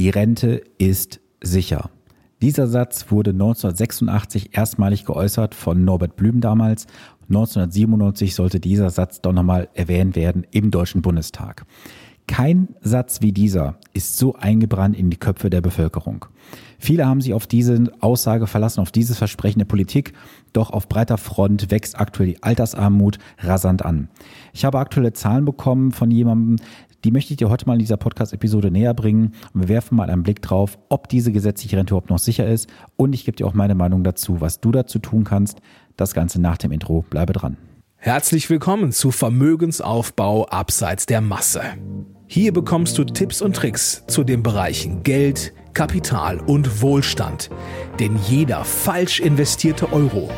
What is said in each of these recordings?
die Rente ist sicher. Dieser Satz wurde 1986 erstmalig geäußert von Norbert Blüm damals. 1997 sollte dieser Satz doch nochmal erwähnt werden im Deutschen Bundestag. Kein Satz wie dieser ist so eingebrannt in die Köpfe der Bevölkerung. Viele haben sich auf diese Aussage verlassen, auf dieses Versprechen der Politik, doch auf breiter Front wächst aktuell die Altersarmut rasant an. Ich habe aktuelle Zahlen bekommen von jemandem, die möchte ich dir heute mal in dieser Podcast-Episode näher bringen. Und wir werfen mal einen Blick drauf, ob diese gesetzliche Rente überhaupt noch sicher ist. Und ich gebe dir auch meine Meinung dazu, was du dazu tun kannst. Das Ganze nach dem Intro. Bleibe dran. Herzlich willkommen zu Vermögensaufbau abseits der Masse. Hier bekommst du Tipps und Tricks zu den Bereichen Geld, Kapital und Wohlstand. Denn jeder falsch investierte Euro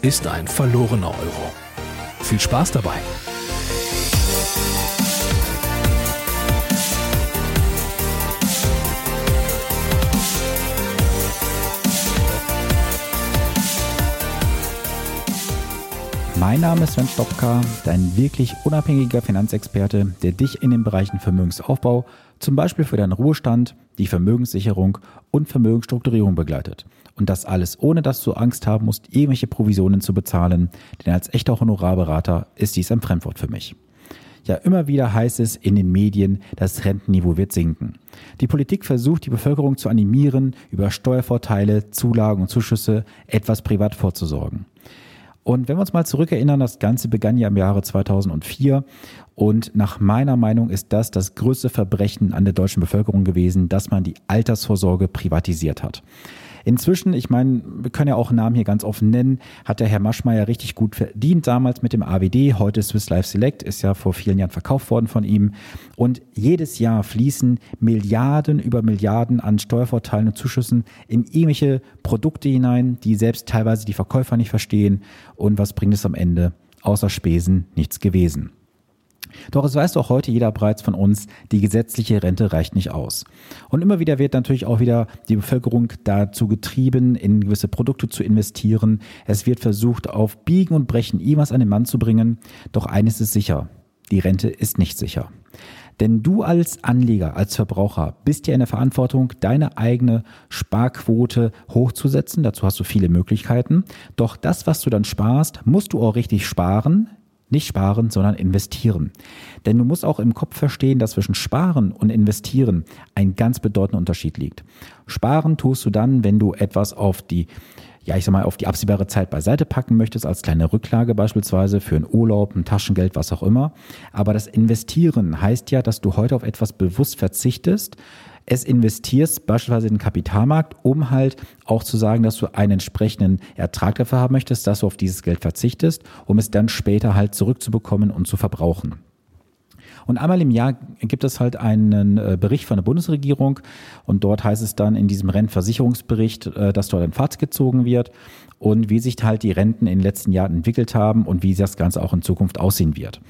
ist ein verlorener Euro. Viel Spaß dabei! Mein Name ist Sven Stopka, dein wirklich unabhängiger Finanzexperte, der dich in den Bereichen Vermögensaufbau, zum Beispiel für deinen Ruhestand, die Vermögenssicherung und Vermögensstrukturierung begleitet. Und das alles ohne, dass du Angst haben musst, irgendwelche Provisionen zu bezahlen, denn als echter Honorarberater ist dies ein Fremdwort für mich. Ja, immer wieder heißt es in den Medien, das Rentenniveau wird sinken. Die Politik versucht, die Bevölkerung zu animieren, über Steuervorteile, Zulagen und Zuschüsse etwas privat vorzusorgen. Und wenn wir uns mal zurückerinnern, das Ganze begann ja im Jahre 2004 und nach meiner Meinung ist das das größte Verbrechen an der deutschen Bevölkerung gewesen, dass man die Altersvorsorge privatisiert hat. Inzwischen, ich meine, wir können ja auch Namen hier ganz offen nennen, hat der Herr Maschmeyer richtig gut verdient damals mit dem AWD. Heute Swiss Life Select ist ja vor vielen Jahren verkauft worden von ihm. Und jedes Jahr fließen Milliarden über Milliarden an Steuervorteilen und Zuschüssen in irgendwelche Produkte hinein, die selbst teilweise die Verkäufer nicht verstehen. Und was bringt es am Ende? Außer Spesen nichts gewesen. Doch es weiß doch heute jeder bereits von uns, die gesetzliche Rente reicht nicht aus. Und immer wieder wird natürlich auch wieder die Bevölkerung dazu getrieben, in gewisse Produkte zu investieren. Es wird versucht, auf Biegen und Brechen irgendwas an den Mann zu bringen. Doch eines ist sicher, die Rente ist nicht sicher. Denn du als Anleger, als Verbraucher bist ja in der Verantwortung, deine eigene Sparquote hochzusetzen. Dazu hast du viele Möglichkeiten. Doch das, was du dann sparst, musst du auch richtig sparen, nicht sparen, sondern investieren. Denn du musst auch im Kopf verstehen, dass zwischen Sparen und Investieren ein ganz bedeutender Unterschied liegt. Sparen tust du dann, wenn du etwas auf die ja, ich sag mal, auf die absehbare Zeit beiseite packen möchtest, als kleine Rücklage beispielsweise für einen Urlaub, ein Taschengeld, was auch immer. Aber das Investieren heißt ja, dass du heute auf etwas bewusst verzichtest, es investierst beispielsweise in den Kapitalmarkt, um halt auch zu sagen, dass du einen entsprechenden Ertrag dafür haben möchtest, dass du auf dieses Geld verzichtest, um es dann später halt zurückzubekommen und zu verbrauchen. Und einmal im Jahr gibt es halt einen äh, Bericht von der Bundesregierung und dort heißt es dann in diesem Rentenversicherungsbericht, äh, dass dort ein Fazit gezogen wird und wie sich halt die Renten in den letzten Jahren entwickelt haben und wie das Ganze auch in Zukunft aussehen wird.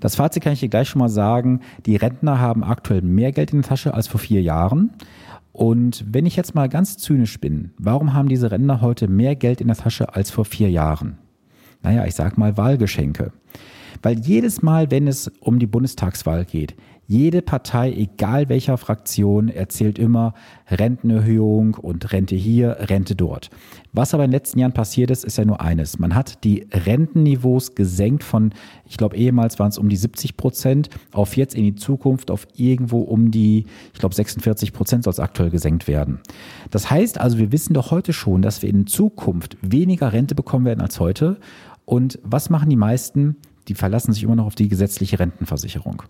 Das Fazit kann ich hier gleich schon mal sagen, die Rentner haben aktuell mehr Geld in der Tasche als vor vier Jahren. Und wenn ich jetzt mal ganz zynisch bin, warum haben diese Rentner heute mehr Geld in der Tasche als vor vier Jahren? Naja, ich sag mal Wahlgeschenke. Weil jedes Mal, wenn es um die Bundestagswahl geht, jede Partei, egal welcher Fraktion, erzählt immer Rentenerhöhung und Rente hier, Rente dort. Was aber in den letzten Jahren passiert ist, ist ja nur eines. Man hat die Rentenniveaus gesenkt von, ich glaube, ehemals waren es um die 70 Prozent, auf jetzt in die Zukunft auf irgendwo um die, ich glaube, 46 Prozent soll es aktuell gesenkt werden. Das heißt also, wir wissen doch heute schon, dass wir in Zukunft weniger Rente bekommen werden als heute. Und was machen die meisten? Die verlassen sich immer noch auf die gesetzliche Rentenversicherung.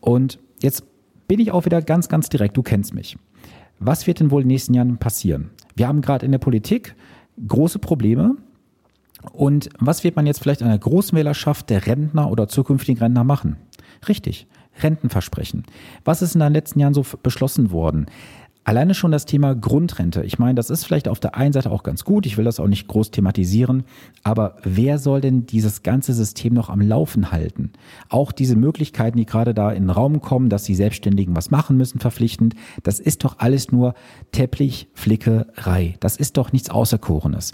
Und jetzt bin ich auch wieder ganz, ganz direkt, du kennst mich. Was wird denn wohl in den nächsten Jahren passieren? Wir haben gerade in der Politik große Probleme. Und was wird man jetzt vielleicht einer großen Wählerschaft der Rentner oder zukünftigen Rentner machen? Richtig, Rentenversprechen. Was ist in den letzten Jahren so beschlossen worden? Alleine schon das Thema Grundrente. Ich meine, das ist vielleicht auf der einen Seite auch ganz gut. Ich will das auch nicht groß thematisieren. Aber wer soll denn dieses ganze System noch am Laufen halten? Auch diese Möglichkeiten, die gerade da in den Raum kommen, dass die Selbstständigen was machen müssen, verpflichtend. Das ist doch alles nur Teppichflickerei. Das ist doch nichts Außerkorenes.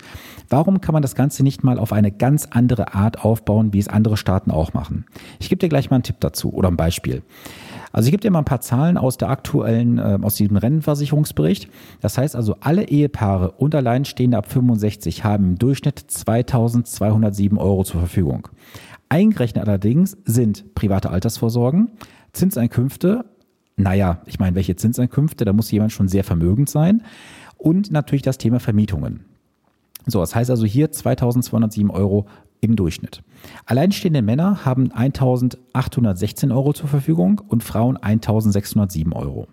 Warum kann man das Ganze nicht mal auf eine ganz andere Art aufbauen, wie es andere Staaten auch machen? Ich gebe dir gleich mal einen Tipp dazu oder ein Beispiel. Also ich gebe dir mal ein paar Zahlen aus der aktuellen, äh, aus diesem Rentenversicherungsbericht. Das heißt also, alle Ehepaare und Alleinstehende ab 65 haben im Durchschnitt 2207 Euro zur Verfügung. Eingerechnet allerdings sind private Altersvorsorgen, Zinseinkünfte, naja, ich meine, welche Zinseinkünfte, da muss jemand schon sehr vermögend sein und natürlich das Thema Vermietungen. So, das heißt also hier 2207 Euro im Durchschnitt. Alleinstehende Männer haben 1816 Euro zur Verfügung und Frauen 1607 Euro.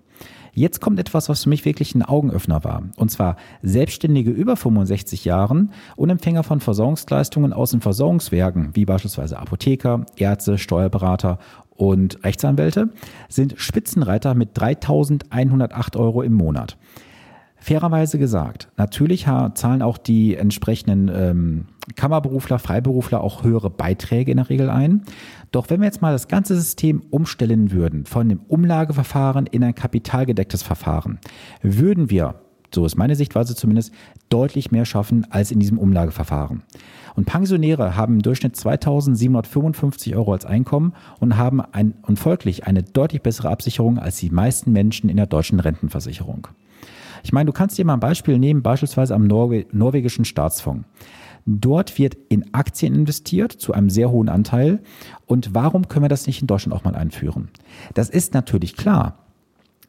Jetzt kommt etwas, was für mich wirklich ein Augenöffner war. Und zwar Selbstständige über 65 Jahren und Empfänger von Versorgungsleistungen aus den Versorgungswerken, wie beispielsweise Apotheker, Ärzte, Steuerberater und Rechtsanwälte, sind Spitzenreiter mit 3108 Euro im Monat. Fairerweise gesagt, natürlich zahlen auch die entsprechenden ähm, Kammerberufler, Freiberufler auch höhere Beiträge in der Regel ein. Doch wenn wir jetzt mal das ganze System umstellen würden von dem Umlageverfahren in ein kapitalgedecktes Verfahren, würden wir, so ist meine Sichtweise zumindest, deutlich mehr schaffen als in diesem Umlageverfahren. Und Pensionäre haben im Durchschnitt 2755 Euro als Einkommen und haben ein, und folglich eine deutlich bessere Absicherung als die meisten Menschen in der deutschen Rentenversicherung. Ich meine, du kannst dir mal ein Beispiel nehmen, beispielsweise am Norwe norwegischen Staatsfonds. Dort wird in Aktien investiert zu einem sehr hohen Anteil. Und warum können wir das nicht in Deutschland auch mal einführen? Das ist natürlich klar.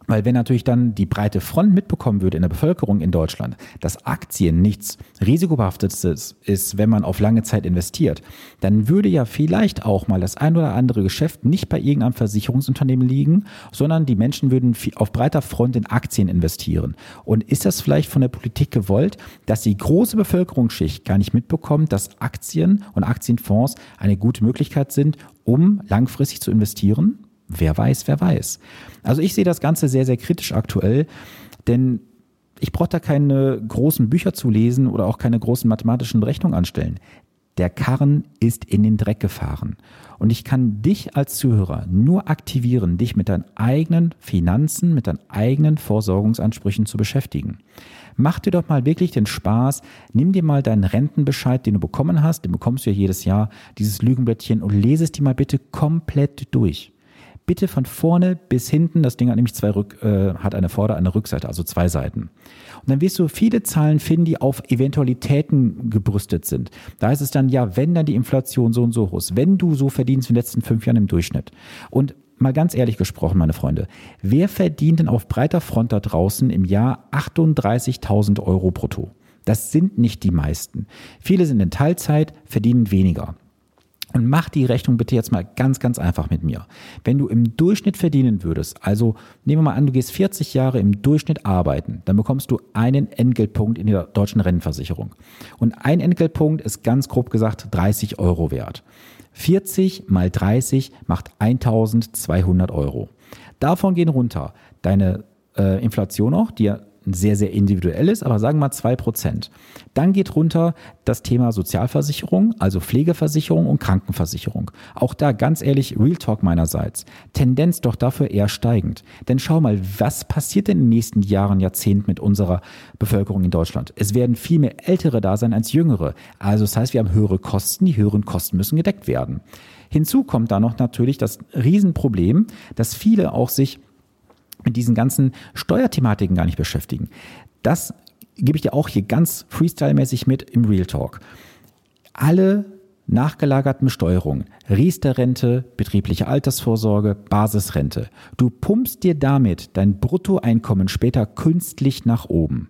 Weil wenn natürlich dann die breite Front mitbekommen würde in der Bevölkerung in Deutschland, dass Aktien nichts risikobehaftetes ist, wenn man auf lange Zeit investiert, dann würde ja vielleicht auch mal das ein oder andere Geschäft nicht bei irgendeinem Versicherungsunternehmen liegen, sondern die Menschen würden auf breiter Front in Aktien investieren. Und ist das vielleicht von der Politik gewollt, dass die große Bevölkerungsschicht gar nicht mitbekommt, dass Aktien und Aktienfonds eine gute Möglichkeit sind, um langfristig zu investieren? Wer weiß, wer weiß. Also ich sehe das Ganze sehr, sehr kritisch aktuell, denn ich brauche da keine großen Bücher zu lesen oder auch keine großen mathematischen Berechnungen anstellen. Der Karren ist in den Dreck gefahren. Und ich kann dich als Zuhörer nur aktivieren, dich mit deinen eigenen Finanzen, mit deinen eigenen Vorsorgungsansprüchen zu beschäftigen. Mach dir doch mal wirklich den Spaß, nimm dir mal deinen Rentenbescheid, den du bekommen hast, den bekommst du ja jedes Jahr, dieses Lügenblättchen und lese es dir mal bitte komplett durch bitte von vorne bis hinten, das Ding hat nämlich zwei Rück, äh, hat eine Vorder-, eine Rückseite, also zwei Seiten. Und dann wirst du viele Zahlen finden, die auf Eventualitäten gebrüstet sind. Da ist es dann, ja, wenn dann die Inflation so und so hoch ist, wenn du so verdienst in den letzten fünf Jahren im Durchschnitt. Und mal ganz ehrlich gesprochen, meine Freunde, wer verdient denn auf breiter Front da draußen im Jahr 38.000 Euro brutto? Das sind nicht die meisten. Viele sind in Teilzeit, verdienen weniger. Und mach die Rechnung bitte jetzt mal ganz, ganz einfach mit mir. Wenn du im Durchschnitt verdienen würdest, also nehmen wir mal an, du gehst 40 Jahre im Durchschnitt arbeiten, dann bekommst du einen Entgeltpunkt in der deutschen Rentenversicherung. Und ein Entgeltpunkt ist ganz grob gesagt 30 Euro wert. 40 mal 30 macht 1200 Euro. Davon gehen runter deine äh, Inflation auch, die sehr, sehr individuell ist, aber sagen wir mal zwei Prozent. Dann geht runter das Thema Sozialversicherung, also Pflegeversicherung und Krankenversicherung. Auch da ganz ehrlich, Real Talk meinerseits. Tendenz doch dafür eher steigend. Denn schau mal, was passiert in den nächsten Jahren, Jahrzehnten mit unserer Bevölkerung in Deutschland? Es werden viel mehr Ältere da sein als Jüngere. Also das heißt, wir haben höhere Kosten, die höheren Kosten müssen gedeckt werden. Hinzu kommt da noch natürlich das Riesenproblem, dass viele auch sich mit diesen ganzen Steuerthematiken gar nicht beschäftigen. Das gebe ich dir auch hier ganz freestyle-mäßig mit im Real Talk. Alle nachgelagerten Besteuerungen, Riester-Rente, betriebliche Altersvorsorge, Basisrente. Du pumpst dir damit dein Bruttoeinkommen später künstlich nach oben.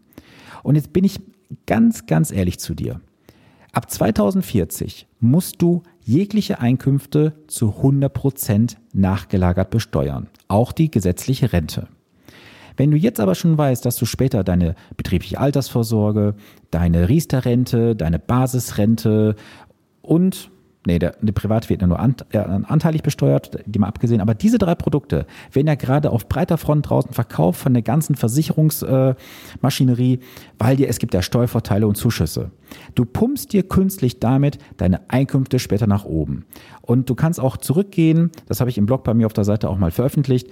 Und jetzt bin ich ganz, ganz ehrlich zu dir. Ab 2040 musst du jegliche Einkünfte zu 100 Prozent nachgelagert besteuern, auch die gesetzliche Rente. Wenn du jetzt aber schon weißt, dass du später deine betriebliche Altersvorsorge, deine Riester-Rente, deine Basisrente und Nee, der, der Privat wird ja nur ant, äh, anteilig besteuert, die mal abgesehen. Aber diese drei Produkte werden ja gerade auf breiter Front draußen verkauft von der ganzen Versicherungsmaschinerie, äh, weil dir, es gibt ja Steuervorteile und Zuschüsse. Du pumpst dir künstlich damit deine Einkünfte später nach oben. Und du kannst auch zurückgehen, das habe ich im Blog bei mir auf der Seite auch mal veröffentlicht.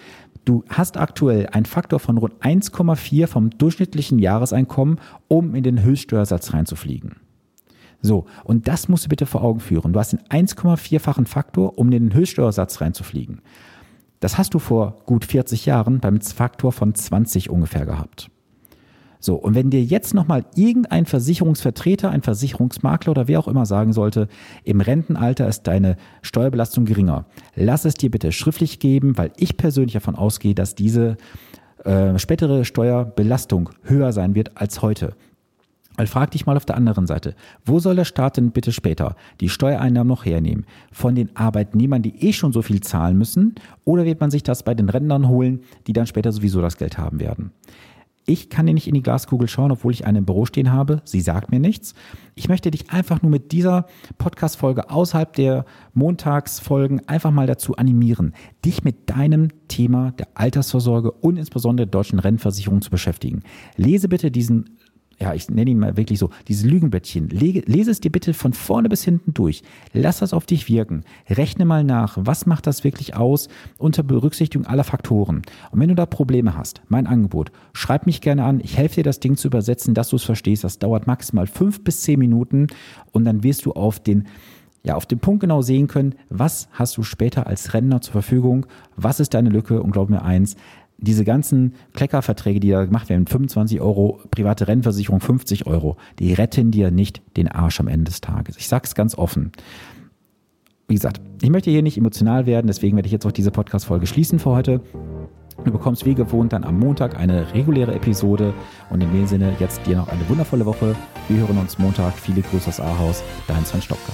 Du hast aktuell einen Faktor von rund 1,4 vom durchschnittlichen Jahreseinkommen, um in den Höchststeuersatz reinzufliegen. So, und das musst du bitte vor Augen führen. Du hast einen 1,4-fachen Faktor, um in den Höchststeuersatz reinzufliegen. Das hast du vor gut 40 Jahren beim Faktor von 20 ungefähr gehabt. So, und wenn dir jetzt nochmal irgendein Versicherungsvertreter, ein Versicherungsmakler oder wer auch immer sagen sollte, im Rentenalter ist deine Steuerbelastung geringer, lass es dir bitte schriftlich geben, weil ich persönlich davon ausgehe, dass diese äh, spätere Steuerbelastung höher sein wird als heute. Weil frag dich mal auf der anderen Seite, wo soll der Staat denn bitte später die Steuereinnahmen noch hernehmen? Von den Arbeitnehmern, die eh schon so viel zahlen müssen? Oder wird man sich das bei den Rentnern holen, die dann später sowieso das Geld haben werden? Ich kann dir nicht in die Glaskugel schauen, obwohl ich eine im Büro stehen habe. Sie sagt mir nichts. Ich möchte dich einfach nur mit dieser Podcast-Folge außerhalb der Montagsfolgen einfach mal dazu animieren, dich mit deinem Thema der Altersvorsorge und insbesondere der deutschen Rentenversicherung zu beschäftigen. Lese bitte diesen ja, ich nenne ihn mal wirklich so, dieses Lügenblättchen, lese es dir bitte von vorne bis hinten durch. Lass das auf dich wirken. Rechne mal nach, was macht das wirklich aus unter Berücksichtigung aller Faktoren. Und wenn du da Probleme hast, mein Angebot, schreib mich gerne an. Ich helfe dir, das Ding zu übersetzen, dass du es verstehst. Das dauert maximal fünf bis zehn Minuten und dann wirst du auf den ja, auf den Punkt genau sehen können, was hast du später als Rentner zur Verfügung, was ist deine Lücke und glaub mir eins, diese ganzen Kleckerverträge, die da gemacht werden, 25 Euro, private Rennversicherung 50 Euro, die retten dir nicht den Arsch am Ende des Tages. Ich sag's ganz offen. Wie gesagt, ich möchte hier nicht emotional werden, deswegen werde ich jetzt auch diese Podcast-Folge schließen für heute. Du bekommst wie gewohnt dann am Montag eine reguläre Episode und in dem Sinne jetzt dir noch eine wundervolle Woche. Wir hören uns Montag. Viele Grüße aus Ahaus. Dein Sven Stopka.